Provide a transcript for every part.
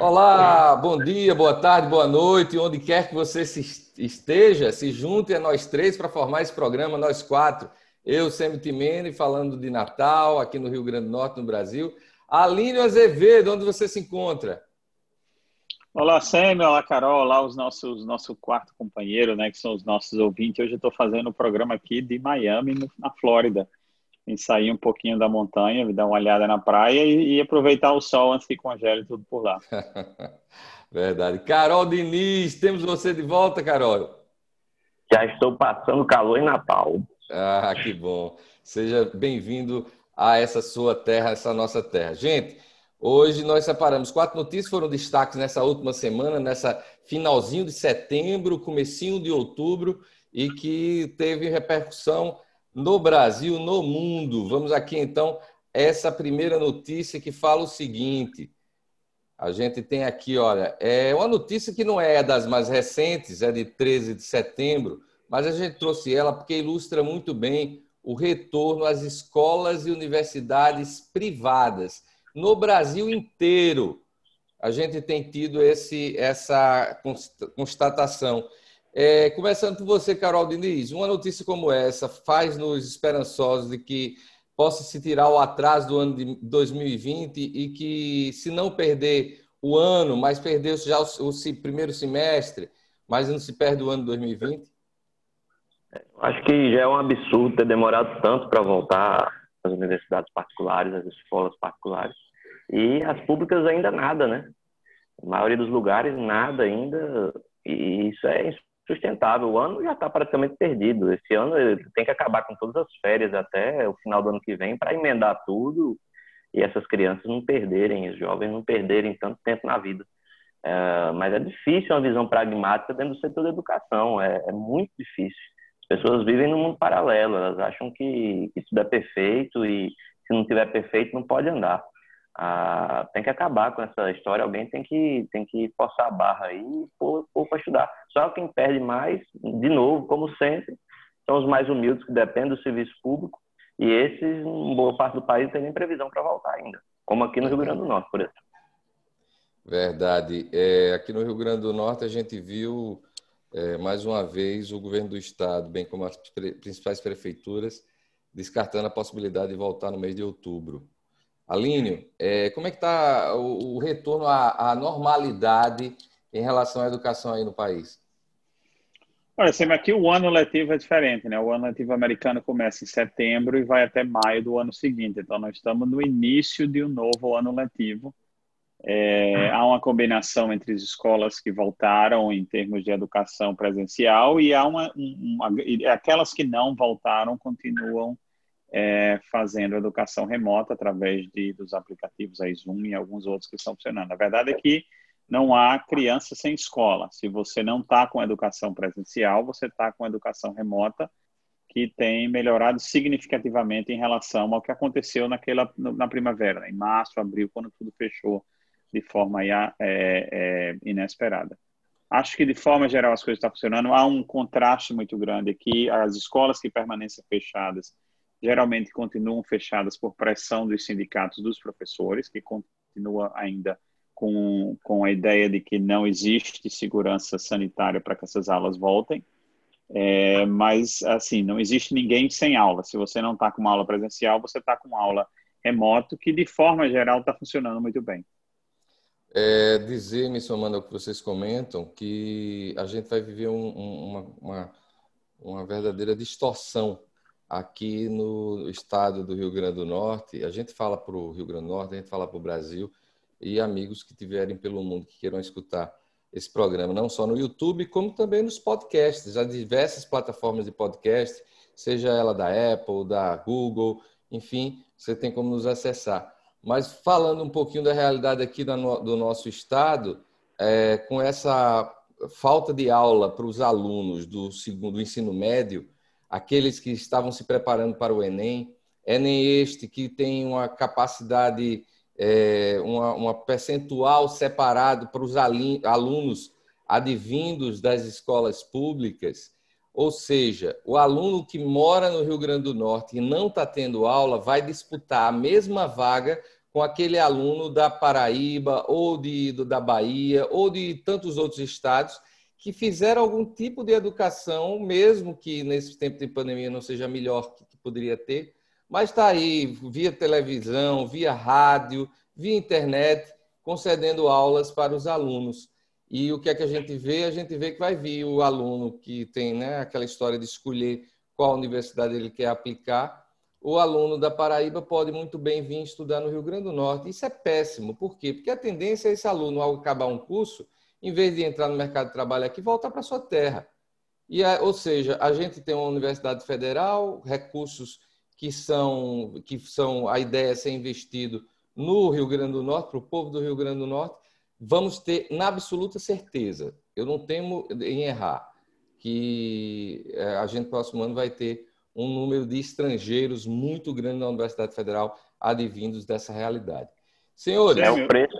Olá, bom dia, boa tarde, boa noite, onde quer que você esteja, se junte a nós três para formar esse programa, nós quatro. Eu, Semi Timene, falando de Natal, aqui no Rio Grande do Norte, no Brasil. Aline Azevedo, onde você se encontra? Olá, Semi, olá, Carol, olá os nossos nosso quarto companheiro, né, que são os nossos ouvintes. Hoje eu estou fazendo o um programa aqui de Miami, na Flórida em sair um pouquinho da montanha, dar uma olhada na praia e, e aproveitar o sol antes que congele tudo por lá. Verdade. Carol Diniz, temos você de volta, Carol. Já estou passando calor em Natal. Ah, que bom. Seja bem-vindo a essa sua terra, essa nossa terra. Gente, hoje nós separamos quatro notícias, foram destaques nessa última semana, nessa finalzinho de setembro, comecinho de outubro, e que teve repercussão no Brasil, no mundo. Vamos aqui então essa primeira notícia que fala o seguinte. A gente tem aqui, olha, é uma notícia que não é das mais recentes, é de 13 de setembro, mas a gente trouxe ela porque ilustra muito bem o retorno às escolas e universidades privadas no Brasil inteiro. A gente tem tido esse, essa constatação. É, começando por você, Carol Diniz, uma notícia como essa faz-nos esperançosos de que possa se tirar o atraso do ano de 2020 e que, se não perder o ano, mas perdeu já o, o, primeiro semestre, mas não se perde o ano de 2020? Acho que já é um absurdo ter demorado tanto para voltar às universidades particulares, às escolas particulares. E as públicas ainda nada, né? A maioria dos lugares nada ainda. E isso é sustentável. O ano já está praticamente perdido. Esse ano tem que acabar com todas as férias até o final do ano que vem para emendar tudo e essas crianças não perderem, os jovens não perderem tanto tempo na vida. É, mas é difícil uma visão pragmática dentro do setor da educação, é, é muito difícil. As pessoas vivem num mundo paralelo, elas acham que isso é perfeito e se não tiver perfeito não pode andar. Ah, tem que acabar com essa história, alguém tem que, tem que forçar a barra aí e para estudar. Só quem perde mais, de novo, como sempre, são os mais humildes que dependem do serviço público e esses, em boa parte do país, não tem nem previsão para voltar ainda, como aqui no Rio Grande do Norte, por exemplo. Verdade. É, aqui no Rio Grande do Norte a gente viu é, mais uma vez o governo do estado, bem como as principais prefeituras, descartando a possibilidade de voltar no mês de outubro. Alínio, é, como é que está o, o, retorno à, à, normalidade em relação à educação aí no país? Olha, sempre aqui o ano letivo é diferente, né? O ano letivo americano começa em setembro e vai até maio do ano seguinte. Então, nós estamos no início de um novo ano letivo. É, há uma combinação entre as escolas que voltaram em termos de educação presencial e há uma, uma aquelas que não voltaram continuam é, fazendo educação remota através de, dos aplicativos aí Zoom e alguns outros que estão funcionando. A verdade é que não há criança sem escola. Se você não está com educação presencial, você está com educação remota, que tem melhorado significativamente em relação ao que aconteceu naquela na primavera, em março, abril, quando tudo fechou de forma é, é, inesperada. Acho que de forma geral as coisas estão funcionando. Há um contraste muito grande aqui. As escolas que permanecem fechadas geralmente continuam fechadas por pressão dos sindicatos dos professores, que continua ainda com, com a ideia de que não existe segurança sanitária para que essas aulas voltem. É, mas, assim, não existe ninguém sem aula. Se você não está com uma aula presencial, você está com uma aula remoto, que de forma geral está funcionando muito bem. É, dizer, me somando ao que vocês comentam, que a gente vai viver um, um, uma, uma, uma verdadeira distorção aqui no estado do Rio Grande do Norte. A gente fala para o Rio Grande do Norte, a gente fala para o Brasil e amigos que tiverem pelo mundo que queiram escutar esse programa, não só no YouTube, como também nos podcasts, há diversas plataformas de podcast, seja ela da Apple, da Google, enfim, você tem como nos acessar. Mas falando um pouquinho da realidade aqui do nosso estado, é, com essa falta de aula para os alunos do segundo do ensino médio, aqueles que estavam se preparando para o Enem, Enem este que tem uma capacidade, é, uma, uma percentual separado para os alunos advindos das escolas públicas, ou seja, o aluno que mora no Rio Grande do Norte e não está tendo aula vai disputar a mesma vaga com aquele aluno da Paraíba, ou de, da Bahia, ou de tantos outros estados, que fizeram algum tipo de educação, mesmo que nesse tempo de pandemia não seja melhor que poderia ter, mas está aí, via televisão, via rádio, via internet, concedendo aulas para os alunos. E o que é que a gente vê? A gente vê que vai vir o aluno que tem né, aquela história de escolher qual universidade ele quer aplicar. O aluno da Paraíba pode muito bem vir estudar no Rio Grande do Norte. Isso é péssimo. Por quê? Porque a tendência é esse aluno, ao acabar um curso, em vez de entrar no mercado de trabalho aqui, voltar para sua terra. E, ou seja, a gente tem uma universidade federal, recursos que são, que são a ideia é ser investido no Rio Grande do Norte, para o povo do Rio Grande do Norte, vamos ter, na absoluta certeza, eu não temo em errar, que é, a gente, próximo ano, vai ter um número de estrangeiros muito grande na Universidade Federal advindos dessa realidade. Senhores. É o preço,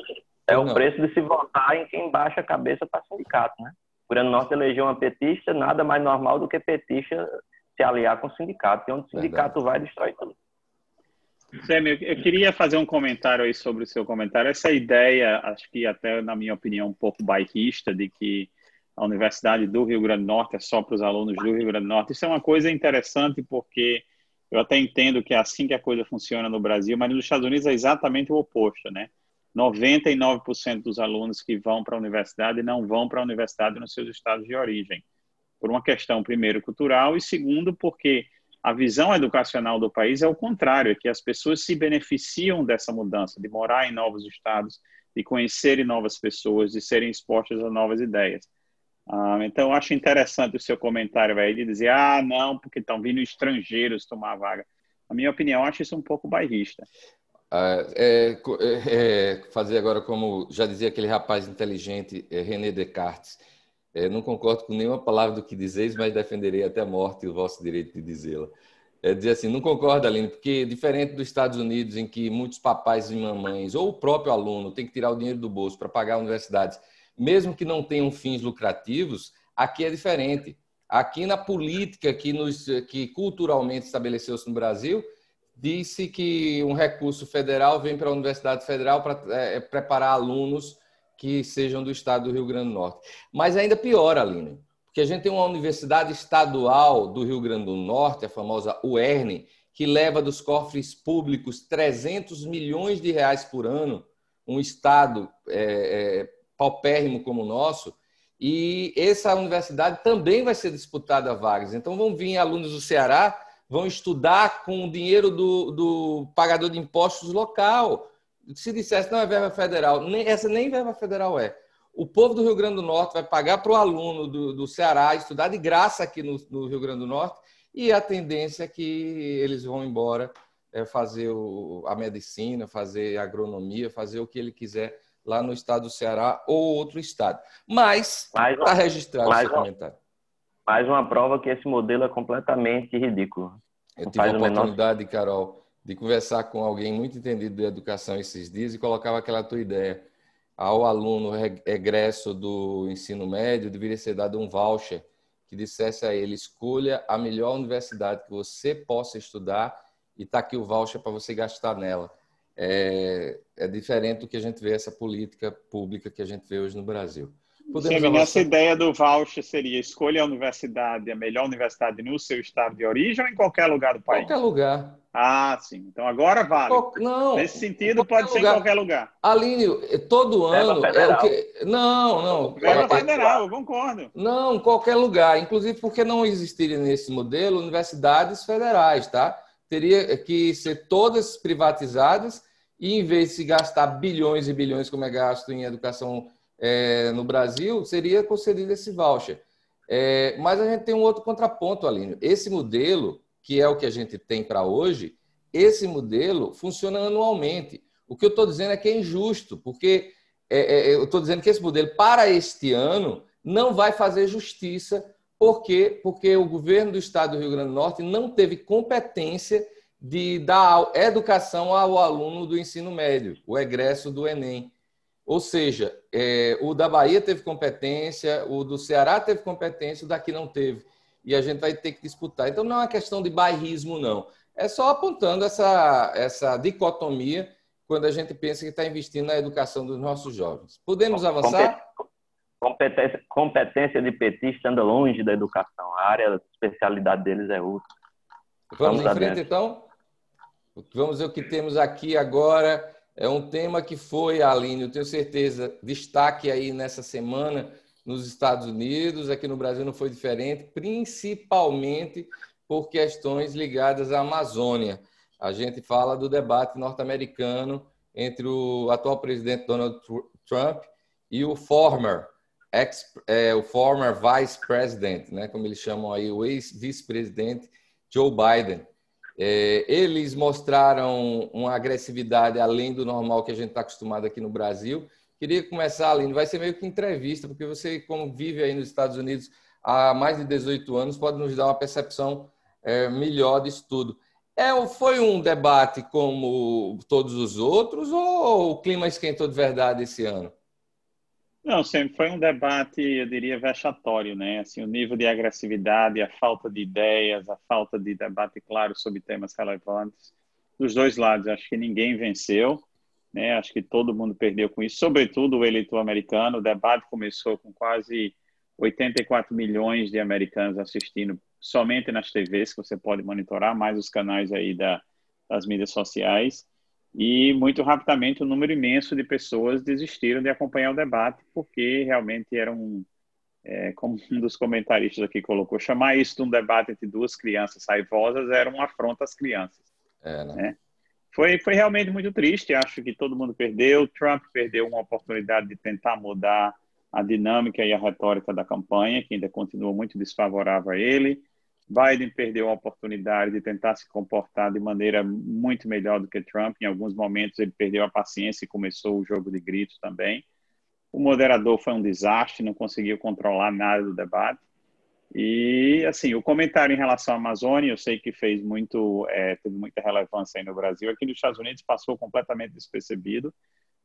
é o preço de se votar em quem baixa a cabeça para sindicato, né? O Grande Norte elegeu uma petista, nada mais normal do que petista se aliar com o sindicato. E onde o sindicato Verdade. vai, destrói tudo. Sêmio, eu queria fazer um comentário aí sobre o seu comentário. Essa ideia, acho que até na minha opinião, um pouco bairrista, de que a Universidade do Rio Grande do Norte é só para os alunos do Rio Grande do Norte. Isso é uma coisa interessante porque eu até entendo que é assim que a coisa funciona no Brasil, mas nos Estados Unidos é exatamente o oposto, né? 99% dos alunos que vão para a universidade não vão para a universidade nos seus estados de origem. Por uma questão, primeiro, cultural e segundo, porque a visão educacional do país é o contrário, é que as pessoas se beneficiam dessa mudança, de morar em novos estados, de conhecerem novas pessoas, de serem expostas a novas ideias. Ah, então, acho interessante o seu comentário aí de dizer, ah, não, porque estão vindo estrangeiros tomar a vaga. Na minha opinião, acho isso um pouco bairrista. Ah, é, é, é, fazer agora como já dizia aquele rapaz inteligente, é, René Descartes, é, não concordo com nenhuma palavra do que dizeis, mas defenderei até a morte o vosso direito de dizê-la. É dizer assim, não concordo, Aline, porque diferente dos Estados Unidos, em que muitos papais e mamães, ou o próprio aluno, tem que tirar o dinheiro do bolso para pagar universidades, mesmo que não tenham fins lucrativos, aqui é diferente. Aqui na política que, nos, que culturalmente estabeleceu-se no Brasil, disse que um recurso federal vem para a Universidade Federal para é, preparar alunos que sejam do estado do Rio Grande do Norte. Mas ainda pior, Aline, porque a gente tem uma universidade estadual do Rio Grande do Norte, a famosa UERN, que leva dos cofres públicos 300 milhões de reais por ano, um estado é, é, paupérrimo como o nosso, e essa universidade também vai ser disputada a vagas. Então vão vir alunos do Ceará, vão estudar com o dinheiro do, do pagador de impostos local, se dissesse não é verba federal, nem, essa nem verba federal é. O povo do Rio Grande do Norte vai pagar para o aluno do, do Ceará estudar de graça aqui no, no, Rio Grande do Norte e a tendência é que eles vão embora é, fazer o, a medicina, fazer a agronomia, fazer o que ele quiser lá no estado do Ceará ou outro estado. Mas está registrado mais esse comentário. Mais uma prova que esse modelo é completamente ridículo. Eu tive a oportunidade, menor... Carol, de conversar com alguém muito entendido de educação esses dias e colocava aquela tua ideia. Ao aluno egresso do ensino médio, deveria ser dado um voucher que dissesse a ele: escolha a melhor universidade que você possa estudar e está aqui o voucher para você gastar nela. É, é diferente do que a gente vê essa política pública que a gente vê hoje no Brasil. Podemos Sim, essa ideia do voucher seria escolha a universidade, a melhor universidade no seu estado de origem ou em qualquer lugar do país? Qualquer lugar. Ah, sim. Então agora vale. Qual... Não. Nesse sentido, pode ser lugar. em qualquer lugar. Aline, todo ano. É o que... Não, não. Verba federal, eu concordo. Não, qualquer lugar. Inclusive porque não existiria nesse modelo universidades federais, tá? Teria que ser todas privatizadas e, em vez de se gastar bilhões e bilhões, como é gasto em educação é, no Brasil, seria concedido esse voucher. É, mas a gente tem um outro contraponto, Aline. Esse modelo, que é o que a gente tem para hoje, esse modelo funciona anualmente. O que eu estou dizendo é que é injusto, porque é, é, eu estou dizendo que esse modelo, para este ano, não vai fazer justiça. Por quê? Porque o governo do estado do Rio Grande do Norte não teve competência de dar educação ao aluno do ensino médio, o egresso do Enem. Ou seja, é, o da Bahia teve competência, o do Ceará teve competência, o daqui não teve. E a gente vai ter que disputar. Então, não é uma questão de bairrismo, não. É só apontando essa, essa dicotomia quando a gente pensa que está investindo na educação dos nossos jovens. Podemos avançar? Competência, competência de petista anda longe da educação. A área, a especialidade deles é outra. Vamos, Vamos em frente, então? Vamos ver o que temos aqui agora. É um tema que foi, Aline, eu tenho certeza, destaque aí nessa semana nos Estados Unidos, aqui no Brasil não foi diferente, principalmente por questões ligadas à Amazônia. A gente fala do debate norte-americano entre o atual presidente Donald Trump e o former ex, é, o former vice president, né, como eles chamam aí, o ex-vice-presidente Joe Biden. É, eles mostraram uma agressividade além do normal que a gente está acostumado aqui no Brasil. Queria começar, Aline, vai ser meio que entrevista, porque você, como vive aí nos Estados Unidos há mais de 18 anos, pode nos dar uma percepção é, melhor disso tudo. É, foi um debate como todos os outros ou o clima esquentou de verdade esse ano? Não, sempre foi um debate, eu diria, vexatório, né? Assim, o nível de agressividade, a falta de ideias, a falta de debate claro sobre temas relevantes dos dois lados. Acho que ninguém venceu, né? Acho que todo mundo perdeu com isso, sobretudo o eleitor americano. O debate começou com quase 84 milhões de americanos assistindo somente nas TVs que você pode monitorar, mais os canais aí da, das mídias sociais. E muito rapidamente um número imenso de pessoas desistiram de acompanhar o debate porque realmente era um, é, como um dos comentaristas aqui colocou, chamar isso de um debate entre duas crianças raivosas era uma afronta às crianças. É, né? né? Foi, foi realmente muito triste, acho que todo mundo perdeu. Trump perdeu uma oportunidade de tentar mudar a dinâmica e a retórica da campanha, que ainda continua muito desfavorável a ele. Biden perdeu a oportunidade de tentar se comportar de maneira muito melhor do que Trump. Em alguns momentos ele perdeu a paciência e começou o jogo de gritos também. O moderador foi um desastre, não conseguiu controlar nada do debate. E assim, o comentário em relação à Amazônia, eu sei que fez muito, é, teve muita relevância aí no Brasil. Aqui nos Estados Unidos passou completamente despercebido.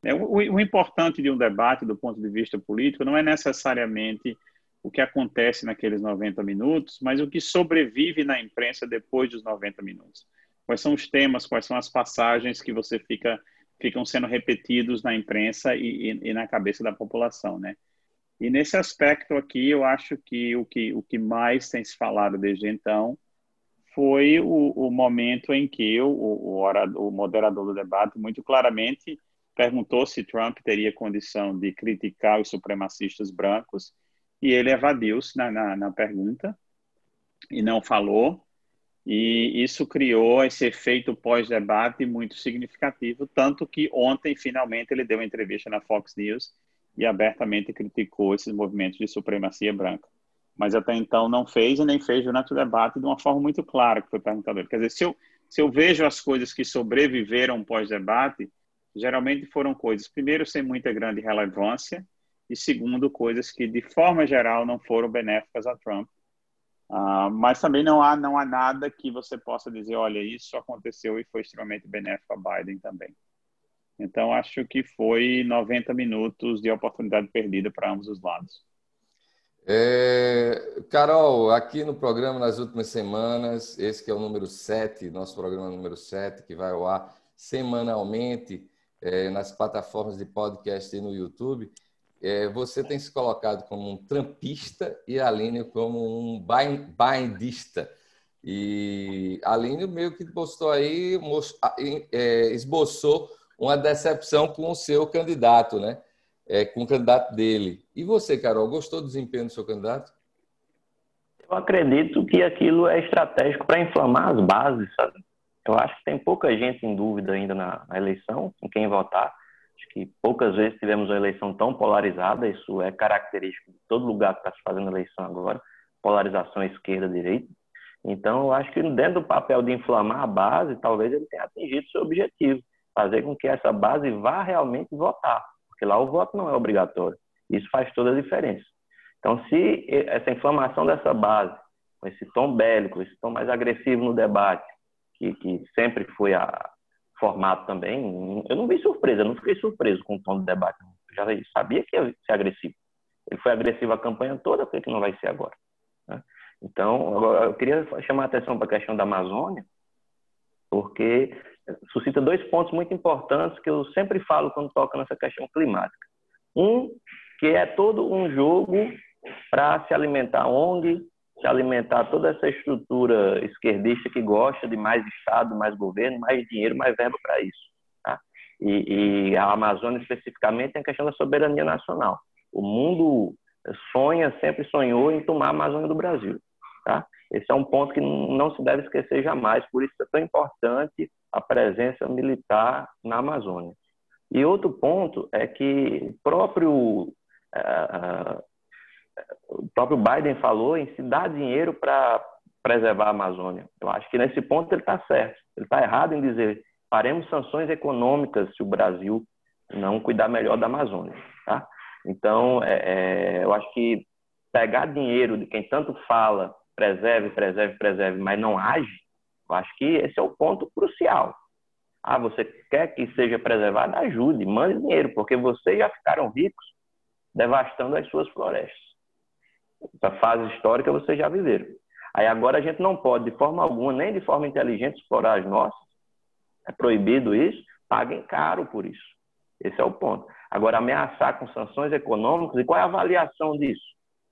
É, o, o importante de um debate, do ponto de vista político, não é necessariamente o que acontece naqueles 90 minutos, mas o que sobrevive na imprensa depois dos 90 minutos. Quais são os temas, quais são as passagens que você fica ficam sendo repetidos na imprensa e, e, e na cabeça da população, né? E nesse aspecto aqui, eu acho que o que, o que mais tem se falado desde então foi o, o momento em que o, o, o moderador do debate muito claramente perguntou se Trump teria condição de criticar os supremacistas brancos e ele evadiu-se na, na, na pergunta e não falou. E isso criou esse efeito pós-debate muito significativo, tanto que ontem, finalmente, ele deu uma entrevista na Fox News e abertamente criticou esses movimentos de supremacia branca. Mas até então não fez e nem fez durante o debate de uma forma muito clara, que foi perguntado. Quer dizer, se eu, se eu vejo as coisas que sobreviveram pós-debate, geralmente foram coisas, primeiro, sem muita grande relevância, e segundo, coisas que de forma geral não foram benéficas a Trump. Uh, mas também não há não há nada que você possa dizer, olha, isso aconteceu e foi extremamente benéfico a Biden também. Então acho que foi 90 minutos de oportunidade perdida para ambos os lados. É, Carol, aqui no programa nas últimas semanas, esse que é o número 7, nosso programa número 7, que vai ao ar semanalmente é, nas plataformas de podcast e no YouTube, é, você tem se colocado como um trampista e a Aline como um bindista. E a Aline meio que postou aí, é, esboçou uma decepção com o seu candidato, né? É, com o candidato dele. E você, Carol, gostou do desempenho do seu candidato? Eu acredito que aquilo é estratégico para inflamar as bases, sabe? Eu acho que tem pouca gente em dúvida ainda na, na eleição, em quem votar que poucas vezes tivemos uma eleição tão polarizada, isso é característico de todo lugar que está se fazendo eleição agora, polarização esquerda-direita. Então, eu acho que dentro do papel de inflamar a base, talvez ele tenha atingido seu objetivo, fazer com que essa base vá realmente votar, porque lá o voto não é obrigatório. Isso faz toda a diferença. Então, se essa inflamação dessa base, com esse tom bélico, esse tom mais agressivo no debate, que, que sempre foi a, formato também, eu não vi surpresa, eu não fiquei surpreso com o tom do debate. Eu já sabia que ia ser agressivo. Ele foi agressivo a campanha toda, por que não vai ser agora? Né? Então, eu queria chamar a atenção para a questão da Amazônia, porque suscita dois pontos muito importantes que eu sempre falo quando toca nessa questão climática. Um, que é todo um jogo para se alimentar ONG, se alimentar toda essa estrutura esquerdista que gosta de mais Estado, mais governo, mais dinheiro, mais verba para isso. Tá? E, e, a Amazônia, especificamente, tem a questão da soberania nacional. O mundo sonha, sempre sonhou em tomar a Amazônia do Brasil. Tá? Esse é um ponto que não se deve esquecer jamais, por isso é tão importante a presença militar na Amazônia. E outro ponto é que o próprio, uh, o próprio Biden falou em se dar dinheiro para preservar a Amazônia. Eu acho que nesse ponto ele está certo. Ele está errado em dizer faremos sanções econômicas se o Brasil não cuidar melhor da Amazônia. Tá? Então, é, é, eu acho que pegar dinheiro de quem tanto fala preserve, preserve, preserve, mas não age, eu acho que esse é o ponto crucial. Ah, você quer que seja preservado? Ajude, mande dinheiro, porque vocês já ficaram ricos devastando as suas florestas. Essa fase histórica vocês já viveram. Aí agora a gente não pode, de forma alguma, nem de forma inteligente, explorar as nossas. É proibido isso. Paguem caro por isso. Esse é o ponto. Agora, ameaçar com sanções econômicas, e qual é a avaliação disso?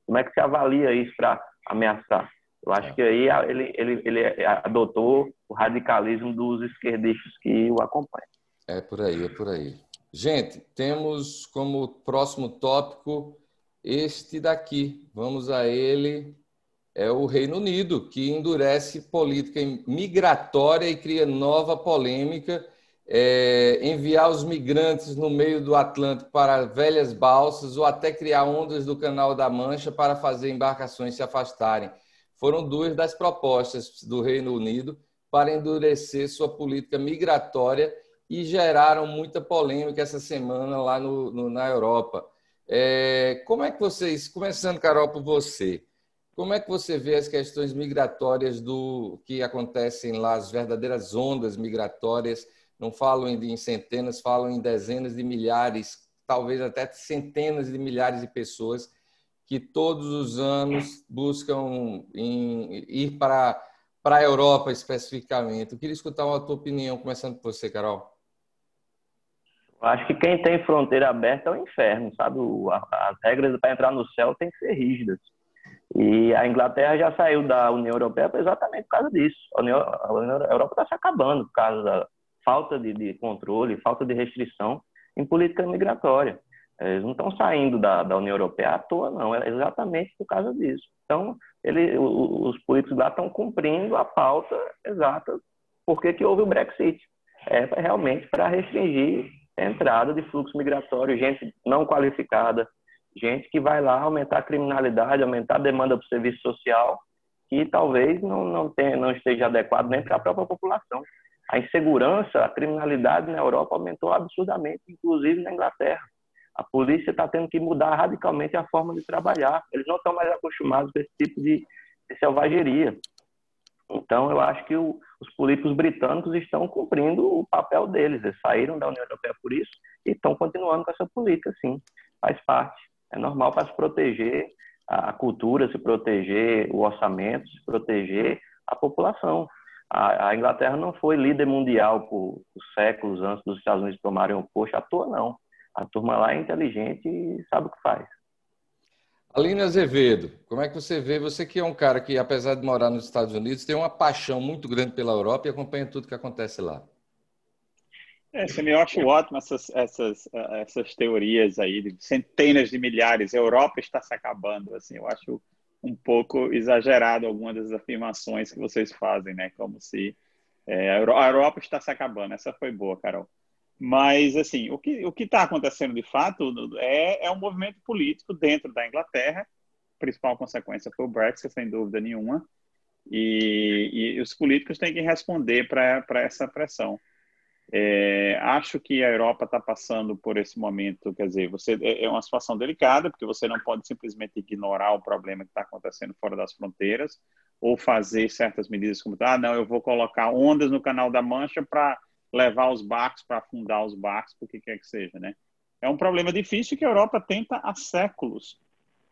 Como é que se avalia isso para ameaçar? Eu acho é. que aí ele, ele, ele adotou o radicalismo dos esquerdistas que o acompanham. É por aí, é por aí. Gente, temos como próximo tópico este daqui. Vamos a ele. É o Reino Unido, que endurece política migratória e cria nova polêmica. É, enviar os migrantes no meio do Atlântico para velhas balsas ou até criar ondas do Canal da Mancha para fazer embarcações se afastarem foram duas das propostas do Reino Unido para endurecer sua política migratória e geraram muita polêmica essa semana lá no, no, na Europa. É, como é que vocês, começando, Carol, por você, como é que você vê as questões migratórias do que acontecem lá, as verdadeiras ondas migratórias? Não falam em centenas, falam em dezenas de milhares, talvez até centenas de milhares de pessoas que todos os anos buscam em, ir para, para a Europa especificamente. Eu queria escutar a tua opinião, começando por você, Carol. Acho que quem tem fronteira aberta é o inferno, sabe? As regras para entrar no céu têm que ser rígidas. E a Inglaterra já saiu da União Europeia exatamente por causa disso. A, União, Europa está se acabando por causa da falta de, de controle, falta de restrição em política migratória. Eles não estão saindo da, da União Europeia à toa, não. É exatamente por causa disso. Então, ele, os políticos lá estão cumprindo a pauta exata porque que houve o Brexit. É realmente para restringir entrada de fluxo migratório, gente não qualificada, gente que vai lá aumentar a criminalidade, aumentar a demanda para o serviço social, que talvez não, não, tenha, não esteja adequado nem para a própria população. A insegurança, a criminalidade na Europa aumentou absurdamente, inclusive na Inglaterra a polícia está tendo que mudar radicalmente a forma de trabalhar. Eles não estão mais acostumados com esse tipo de, de selvageria. Então, eu acho que o, os políticos britânicos estão cumprindo o papel deles. Eles saíram da União Europeia por isso e estão continuando com essa política, sim. Faz parte. É normal para se proteger a cultura, se proteger o orçamento, se proteger a população. A, Inglaterra não foi líder mundial por séculos antes dos Estados Unidos tomarem o posto à toa, não. A turma lá é inteligente e sabe o que faz. Aline Azevedo, como é que você vê? Você que é um cara que, apesar de morar nos Estados Unidos, tem uma paixão muito grande pela Europa e acompanha tudo que acontece lá. É, eu acho ótimo essas, essas, essas teorias aí de centenas de milhares. A Europa está se acabando. Assim, eu acho um pouco exagerado algumas das afirmações que vocês fazem, né? Como se é, a Europa está se acabando. Essa foi boa, Carol. Mas, assim, o que o está acontecendo de fato é, é um movimento político dentro da Inglaterra. A principal consequência foi o Brexit, sem dúvida nenhuma. E, e os políticos têm que responder para essa pressão. É, acho que a Europa está passando por esse momento, quer dizer, você é, é uma situação delicada, porque você não pode simplesmente ignorar o problema que está acontecendo fora das fronteiras, ou fazer certas medidas como, ah, não, eu vou colocar ondas no Canal da Mancha para levar os barcos para afundar os barcos, por que quer que seja, né? É um problema difícil que a Europa tenta há séculos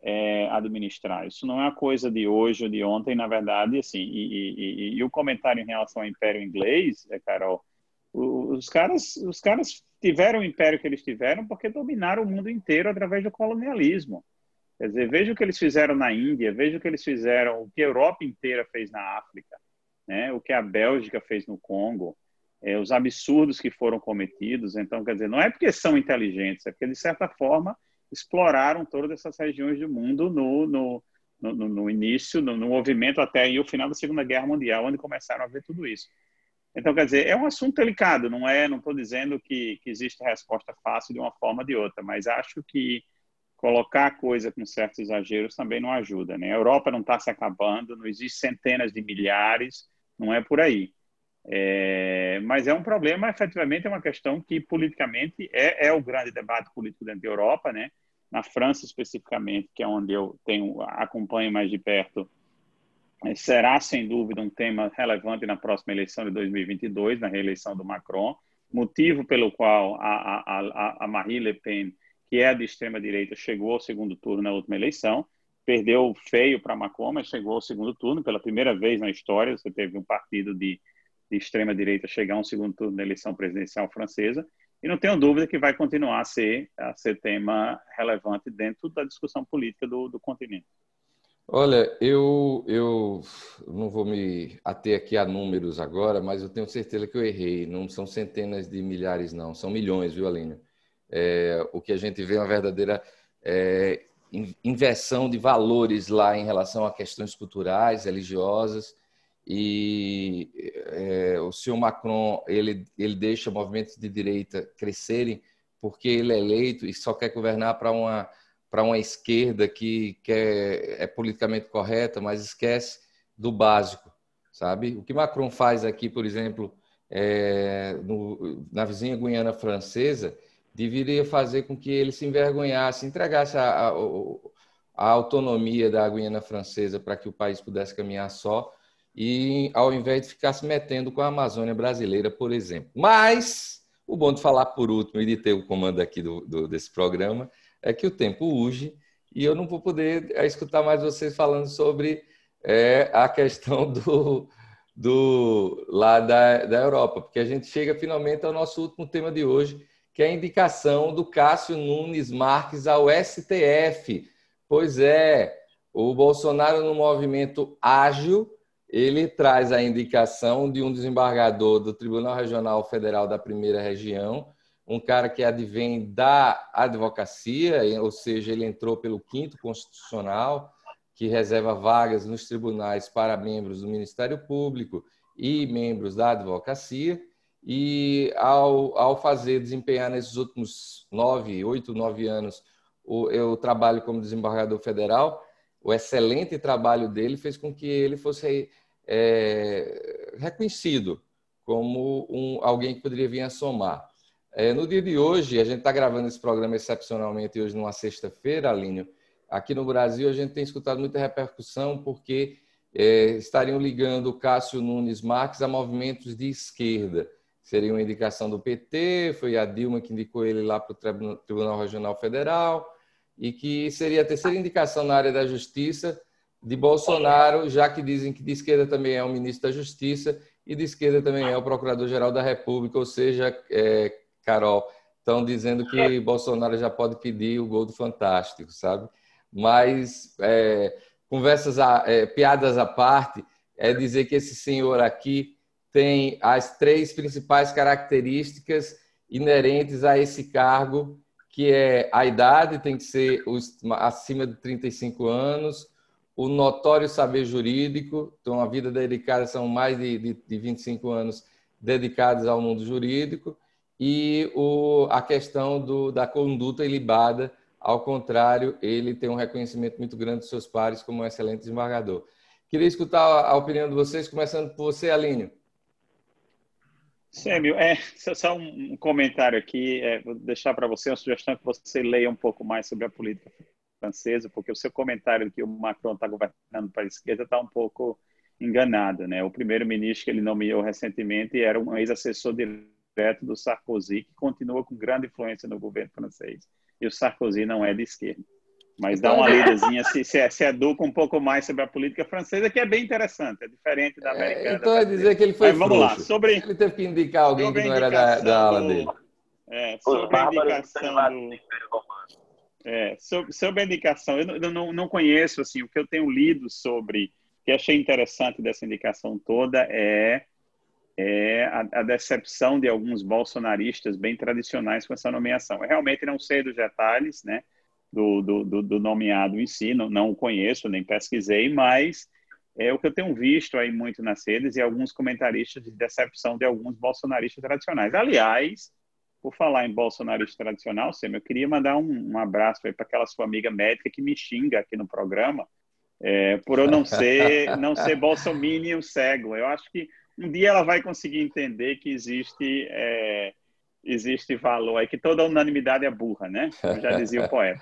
é, administrar. Isso não é uma coisa de hoje ou de ontem, na verdade, assim. E, e, e, e o comentário em relação ao Império Inglês, é, Carol, Os caras, os caras tiveram o império que eles tiveram porque dominaram o mundo inteiro através do colonialismo. Quer dizer, veja o que eles fizeram na Índia, veja o que eles fizeram, o que a Europa inteira fez na África, né? o que a Bélgica fez no Congo, é, os absurdos que foram cometidos. Então, quer dizer, não é porque são inteligentes, é porque, de certa forma, exploraram todas essas regiões do mundo no, no, no, no início, no, no, movimento até aí, o final da Segunda Guerra Mundial, onde começaram a ver tudo isso. Então, quer dizer, é um assunto delicado, não é? Não estou dizendo que, que existe resposta fácil de uma forma ou de outra, mas acho que colocar a coisa com certos exageros também não ajuda, né? A Europa não está se acabando, não existe centenas de milhares, não é por aí. É, mas é um problema, efetivamente, é uma questão que politicamente é, é o grande debate político dentro da Europa, né? Na França, especificamente, que é onde eu tenho acompanho mais de perto, é, será sem dúvida um tema relevante na próxima eleição de 2022, na reeleição do Macron, motivo pelo qual a, a, a Marie Le Pen, que é de extrema direita, chegou ao segundo turno na última eleição, perdeu feio para Macron, mas chegou ao segundo turno pela primeira vez na história. Você teve um partido de de extrema-direita chegar a um segundo turno da eleição presidencial francesa, e não tenho dúvida que vai continuar a ser, a ser tema relevante dentro da discussão política do, do continente. Olha, eu, eu não vou me ater aqui a números agora, mas eu tenho certeza que eu errei. Não são centenas de milhares, não, são milhões, viu, Aline? É, o que a gente vê é uma verdadeira é, inversão de valores lá em relação a questões culturais, religiosas, e é, o senhor Macron ele ele deixa movimentos de direita crescerem porque ele é eleito e só quer governar para uma para uma esquerda que quer, é politicamente correta, mas esquece do básico, sabe? O que Macron faz aqui, por exemplo, é, no, na vizinha Guiana Francesa, deveria fazer com que ele se envergonhasse, entregasse a, a, a autonomia da Guiana Francesa para que o país pudesse caminhar só e ao invés de ficar se metendo com a Amazônia brasileira, por exemplo. Mas o bom de falar por último e de ter o comando aqui do, do, desse programa é que o tempo urge e eu não vou poder é, escutar mais vocês falando sobre é, a questão do, do lá da, da Europa, porque a gente chega finalmente ao nosso último tema de hoje, que é a indicação do Cássio Nunes Marques ao STF. Pois é, o Bolsonaro no movimento ágil ele traz a indicação de um desembargador do Tribunal Regional Federal da Primeira Região, um cara que advém da advocacia, ou seja, ele entrou pelo quinto constitucional, que reserva vagas nos tribunais para membros do Ministério Público e membros da advocacia. E ao, ao fazer, desempenhar nesses últimos nove, oito, nove anos, o, eu trabalho como desembargador federal, o excelente trabalho dele fez com que ele fosse é, reconhecido como um, alguém que poderia vir a somar. É, no dia de hoje, a gente está gravando esse programa excepcionalmente hoje numa sexta-feira, Alínio. Aqui no Brasil, a gente tem escutado muita repercussão porque é, estariam ligando o Cássio Nunes Marques a movimentos de esquerda. Seria uma indicação do PT, foi a Dilma que indicou ele lá para o Tribunal Regional Federal e que seria a terceira indicação na área da justiça de Bolsonaro, já que dizem que de esquerda também é o ministro da Justiça e de esquerda também é o Procurador-Geral da República, ou seja, é, Carol, estão dizendo que Bolsonaro já pode pedir o gol do Fantástico, sabe? Mas é, conversas, a, é, piadas à parte, é dizer que esse senhor aqui tem as três principais características inerentes a esse cargo que é a idade tem que ser acima de 35 anos, o notório saber jurídico, então a vida dedicada são mais de, de, de 25 anos dedicados ao mundo jurídico, e o, a questão do, da conduta ilibada, ao contrário, ele tem um reconhecimento muito grande dos seus pares como um excelente desembargador. Queria escutar a, opinião de vocês, começando por você, Alínio. Sêmio, é, só um comentário aqui, é, vou deixar para você uma sugestão que você leia um pouco mais sobre a política francesa, porque o seu comentário de que o Macron está governando para a esquerda está um pouco enganado. Né? O primeiro-ministro que ele nomeou recentemente era um ex-assessor direto do Sarkozy, que continua com grande influência no governo francês. E o Sarkozy não é de esquerda. Mas dá uma lidazinha, se, se, se, educa um pouco mais sobre a política francesa, que é bem interessante, é diferente da é, americana. É, então é dizer que ele foi Mas, vamos lá, sobre... Ele teve que indicar alguém que não era da, da ala dele. É, sobre a indicação do... É, sobre, sobre a indicação, eu, eu não, não conheço, assim, o que eu tenho lido sobre, que achei interessante dessa indicação toda é é a, a, decepção de alguns bolsonaristas bem tradicionais com essa nomeação. Eu realmente não sei dos detalhes né, do, do, do nomeado em si, não, não o conheço, nem pesquisei, mas é o que eu tenho visto aí muito nas redes e alguns comentaristas de decepção de alguns bolsonaristas tradicionais. Aliás, por falar em bolsonarista tradicional, Sam, eu queria mandar um, um abraço para aquela sua amiga médica que me xinga aqui no programa é, por eu não ser não ser bolsominion cego. Eu acho que um dia ela vai conseguir entender que existe é, existe valor, é que toda unanimidade é burra, né? Como já dizia o poeta.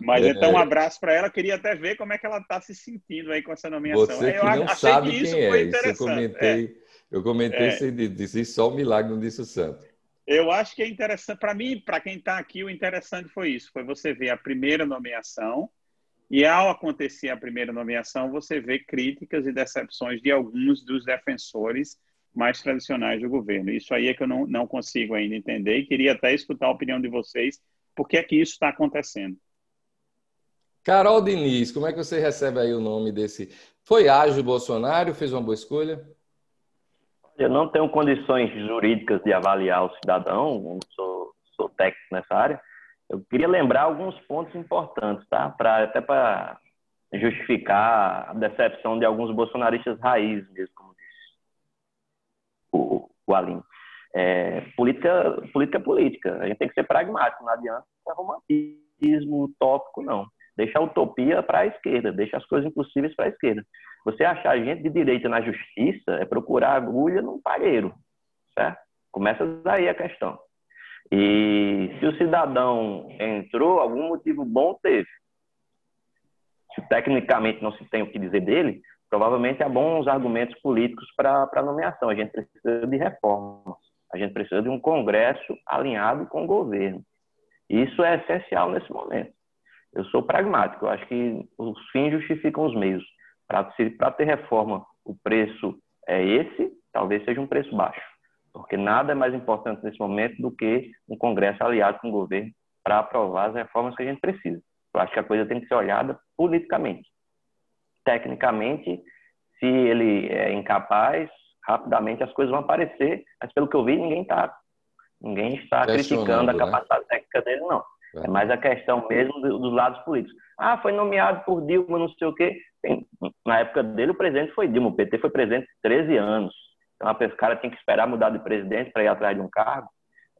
Mas é. então um abraço para ela. Queria até ver como é que ela está se sentindo aí com essa nomeação. Você que eu não sabe que isso quem é. Isso eu comentei, é. eu comentei, é. disse só o milagre não disse o santo. Eu acho que é interessante para mim, para quem está aqui, o interessante foi isso, foi você ver a primeira nomeação e ao acontecer a primeira nomeação, você vê críticas e decepções de alguns dos defensores mais tradicionais do governo. Isso aí é que eu não, não consigo ainda entender e queria até escutar a opinião de vocês, por que é que isso está acontecendo. Carol Diniz, como é que você recebe aí o nome desse? Foi ágil Bolsonaro? Fez uma boa escolha? Eu não tenho condições jurídicas de avaliar o cidadão, não sou, sou técnico nessa área, eu queria lembrar alguns pontos importantes, tá? Pra, até para justificar a decepção de alguns bolsonaristas raiz, mesmo, como o, o. É, política, política é política. A gente tem que ser pragmático, não adianta romantismo utópico, não. Deixa a utopia para a esquerda, deixa as coisas impossíveis para a esquerda. Você achar gente de direita na justiça é procurar agulha num palheiro, certo? Começa daí a questão. E se o cidadão entrou, algum motivo bom teve. Se tecnicamente não se tem o que dizer dele, provavelmente há bons argumentos políticos para a nomeação. A gente precisa de reformas. A gente precisa de um Congresso alinhado com o governo. Isso é essencial nesse momento. Eu sou pragmático. Eu acho que os fins justificam os meios. Para ter reforma, o preço é esse, talvez seja um preço baixo porque nada é mais importante nesse momento do que um Congresso aliado com o governo para aprovar as reformas que a gente precisa. Eu acho que a coisa tem que ser olhada politicamente. Tecnicamente, se ele é incapaz, rapidamente as coisas vão aparecer, mas pelo que eu vi, ninguém está ninguém está criticando a né? capacidade né? técnica dele, não. É. é mais a questão mesmo dos lados políticos. Ah, foi nomeado por Dilma, não sei o quê. Na época dele, o presidente foi Dilma. O PT foi presidente 13 anos. Então, o cara tem que esperar mudar de presidente para ir atrás de um cargo.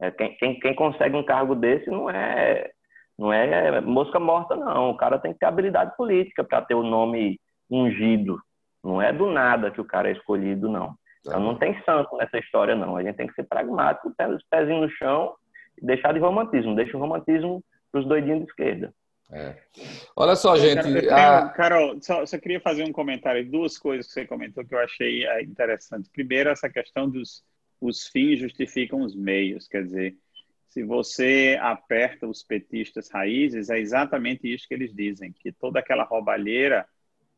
É, quem, quem, quem, consegue um cargo desse não é, não é mosca morta, não. O cara tem que ter habilidade política para ter o nome ungido. Não é do nada que o cara é escolhido, não. Então, não tem santo nessa história, não. A gente tem que ser pragmático, ter os pezinhos no chão e deixar de romantismo. Deixa o romantismo para os doidinhos de esquerda. É. Olha só, gente. a... Carol, só, só, queria fazer um comentário. Duas coisas que você comentou que eu achei é, interessante. Primeiro, essa questão dos os fins justificam os meios. Quer dizer, se você aperta os petistas raízes, é exatamente isso que eles dizem: que toda aquela roubalheira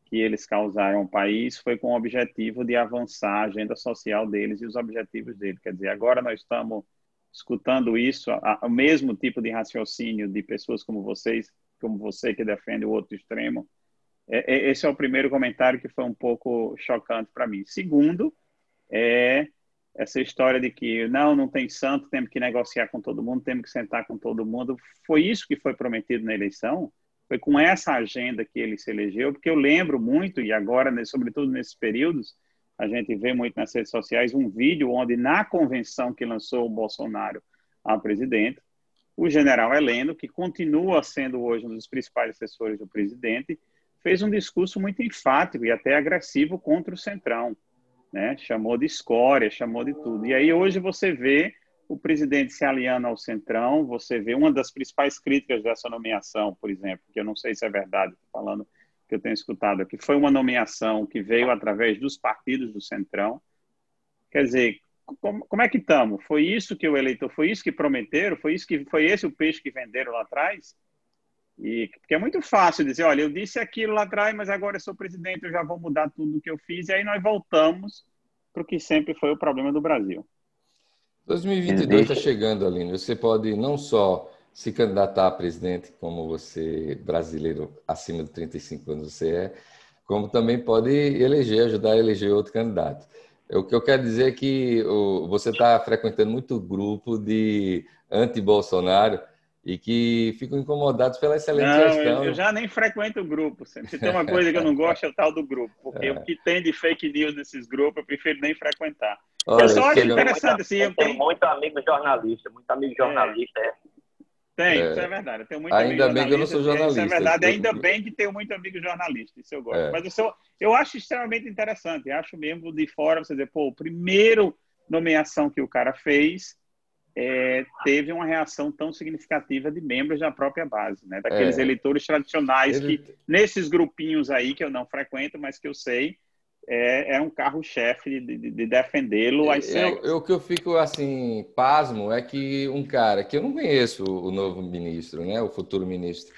que eles causaram ao país foi com o objetivo de avançar a agenda social deles e os objetivos deles. Quer dizer, agora nós estamos escutando isso, o mesmo tipo de raciocínio de pessoas como vocês como você que defende o outro extremo. É, é, esse é o primeiro comentário que foi um pouco chocante para mim. Segundo, é essa história de que não, não tem santo, temos que negociar com todo mundo, temos que sentar com todo mundo. Foi isso que foi prometido na eleição? Foi com essa agenda que ele se elegeu? Porque eu lembro muito, e agora, né, sobretudo nesses períodos, a gente vê muito nas redes sociais um vídeo onde, na convenção que lançou o Bolsonaro ao presidente, o general Heleno, que continua sendo hoje um dos principais assessores do presidente, fez um discurso muito enfático e até agressivo contra o Centrão. Né? Chamou de escória, chamou de tudo. E aí hoje você vê o presidente se aliando ao Centrão, você vê uma das principais críticas dessa nomeação, por exemplo, que eu não sei se é verdade, falando que eu tenho escutado aqui, foi uma nomeação que veio através dos partidos do Centrão. Quer dizer, como, como é que estamos? Foi isso que o eleitor, foi isso que prometeram? Foi isso que foi esse o peixe que venderam lá atrás? E, porque é muito fácil dizer, olha, eu disse aquilo lá atrás, mas agora eu sou presidente, eu já vou mudar tudo o que eu fiz, e aí nós voltamos para o que sempre foi o problema do Brasil. 2022 está chegando, Aline. Você pode não só se candidatar a presidente, como você, brasileiro acima de 35 anos você é, como também pode eleger, ajudar a eleger outro candidato. O que eu quero dizer é que você está frequentando muito grupo de anti-Bolsonaro e que ficam incomodados pela excelente não, gestão. Eu, eu, já nem frequento o grupo. Se tem uma coisa que eu não gosto é o tal do grupo, porque é. o que tem de fake news nesses grupos eu prefiro nem frequentar. Olha, eu só acho interessante. Assim, eu tenho muito amigo jornalista, muito amigo jornalista. É. Tem, é. isso é verdade. Eu tenho muito ainda bem que eu não sou jornalista. Isso é verdade, ainda bem que tenho muito amigo jornalista, isso eu gosto. É. Mas eu, sou, eu acho extremamente interessante. Acho mesmo de fora você dizer, pô, o primeiro nomeação que o cara fez é, teve uma reação tão significativa de membros da própria base, né? Daqueles é. eleitores tradicionais Ele... que, nesses grupinhos aí que eu não frequento, mas que eu sei, é, é um carro-chefe de, de, de defendê-lo às eu, O que eu fico, assim, pasmo é que um cara, que eu não conheço o novo ministro, né? O futuro ministro,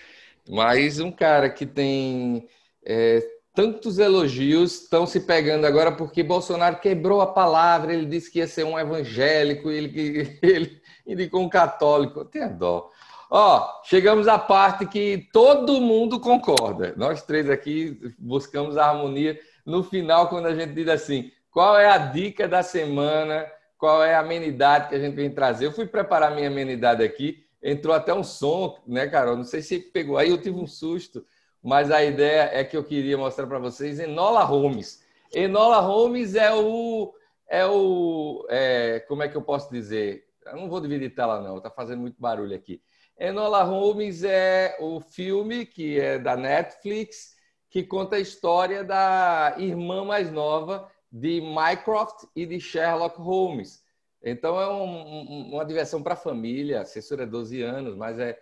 mas um cara que tem é, tantos elogios estão se pegando agora porque Bolsonaro quebrou a palavra, ele disse que ia ser um evangélico, ele, ele indicou um católico. Tenha dó. Ó, chegamos à parte que todo mundo concorda. Nós três aqui buscamos a harmonia no final, quando a gente diz assim, qual é a dica da semana, qual é a amenidade que a gente vem trazer. Eu fui preparar minha amenidade aqui, entrou até um som, né, Carol? Não sei se pegou aí, eu tive um susto, mas a ideia é que eu queria mostrar para vocês Enola Holmes. Enola Holmes é o. É o é, como é que eu posso dizer? Eu não vou dividir tela, não, está fazendo muito barulho aqui. Enola Holmes é o filme que é da Netflix que conta a história da irmã mais nova de Mycroft e de Sherlock Holmes. Então é um, uma diversão para a família, a censura é 12 anos, mas é,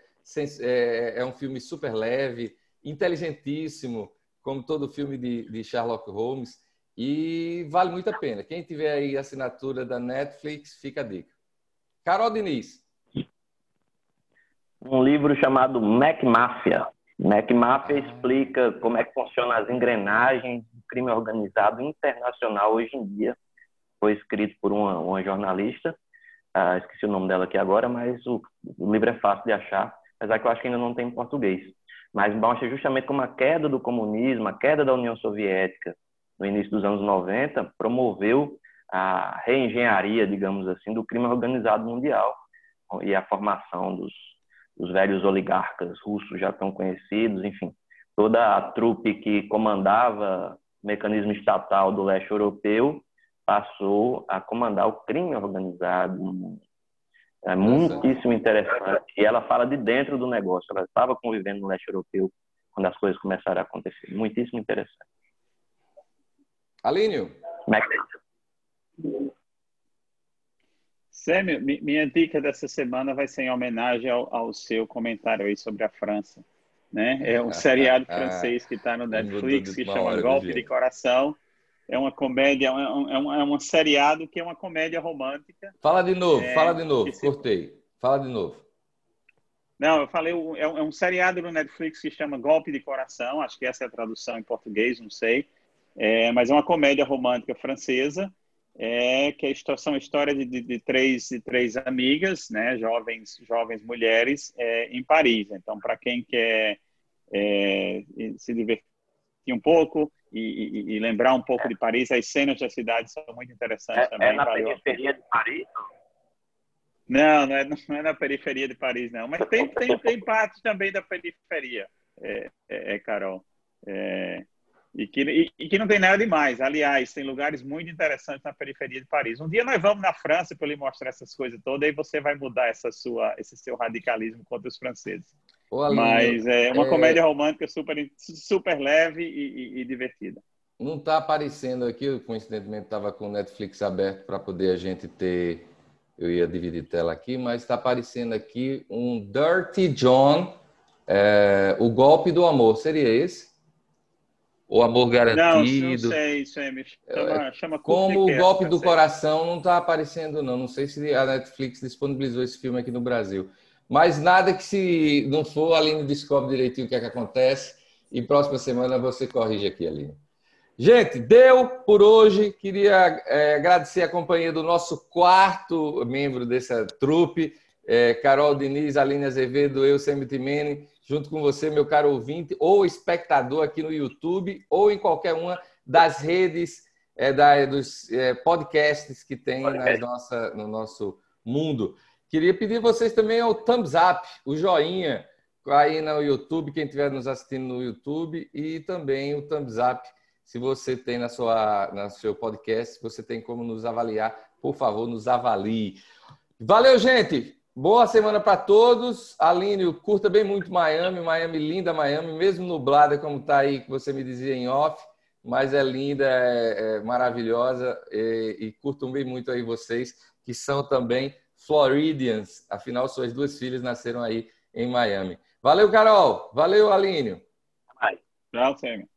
é, é, um filme super leve, inteligentíssimo, como todo filme de, de Sherlock Holmes, e vale muito a pena. Quem tiver aí assinatura da Netflix, fica a dica. Carol Diniz. Um livro chamado Mac Mafia, Ah. explica como é que funcionam as engrenagens do crime organizado internacional hoje em dia. Foi escrito por uma, uma jornalista, uh, esqueci o nome dela aqui agora, mas o, o, livro é fácil de achar, apesar que eu acho que ainda não tem em português. Mas mostra justamente como a queda do comunismo, a queda da União Soviética no início dos anos 90 promoveu a reengenharia, digamos assim, do crime organizado mundial e a formação dos, os velhos oligarcas russos já estão conhecidos, enfim, toda a trupe que comandava o mecanismo estatal do leste europeu passou a comandar o crime organizado. É muitíssimo interessante. E ela fala de dentro do negócio. Ela estava convivendo no leste europeu quando as coisas começaram a acontecer. Muitíssimo interessante. Alínio. Sêmio, minha dica dessa semana vai ser em homenagem ao, ao seu comentário aí sobre a França. Né? É um seriado francês que está no Netflix que chama Golpe de Coração. É uma comédia, é um, é, um, é um seriado que é uma comédia romântica. Fala de novo, é, fala de novo, se... cortei. Fala de novo. Não, eu falei, é um, é um seriado no Netflix que chama Golpe de Coração, acho que essa é a tradução em português, não sei. É, mas é uma comédia romântica francesa é que a são a história de, de, de, três, de três amigas, né, jovens, jovens mulheres é, em Paris. Então, para quem quer é, se divertir um pouco e, e, e, lembrar um pouco de Paris, as cenas da cidade são muito interessantes é, também. É na periferia de Paris? Não, não é, não é na periferia de Paris, não. Mas tem, tem, tem parte também da periferia, é, é, é Carol. E que, e, e, que não tem nada demais. Aliás, tem lugares muito interessantes na periferia de Paris. Um dia nós vamos na França para lhe mostrar essas coisas todas, aí você vai mudar essa sua, esse seu radicalismo contra os franceses. Mas é uma é... comédia romântica super, super leve e, e, e divertida. Não está aparecendo aqui, coincidentemente estava com o Netflix aberto para poder a gente ter. Eu ia dividir tela aqui, mas está aparecendo aqui um Dirty John, é, o golpe do amor. Seria esse? O amor garantido. Não, não sei, isso me chama, é, chama Como o golpe do coração não está aparecendo, não. Não sei se a Netflix disponibilizou esse filme aqui no Brasil. Mas nada que se não for, a Aline descobre direitinho o que é que acontece e próxima semana você corrige aqui, Aline. Gente, deu por hoje. Queria é, agradecer a companhia do nosso quarto membro dessa trupe, é, Carol Diniz, Aline Azevedo, eu, Semi Timene, junto com você, meu caro ouvinte, ou espectador aqui no YouTube, ou em qualquer uma das redes é, da, dos é, podcasts que tem nossa, no nosso mundo. Queria pedir vocês também o thumbs up, o joinha aí no YouTube, quem estiver nos assistindo no YouTube, e também o thumbs up, se você tem na sua, no seu podcast, se você tem como nos avaliar, por favor, nos avalie. Valeu, gente! Boa semana para todos. Aline, curta bem muito Miami, Miami linda, Miami, mesmo nublada como está aí, que você me dizia em off, mas é linda, é, é maravilhosa e, e bem muito aí vocês, que são também Floridians. Afinal, suas duas filhas nasceram aí em Miami. Valeu, Carol. Valeu, Alínio. Tchau, Sêmio.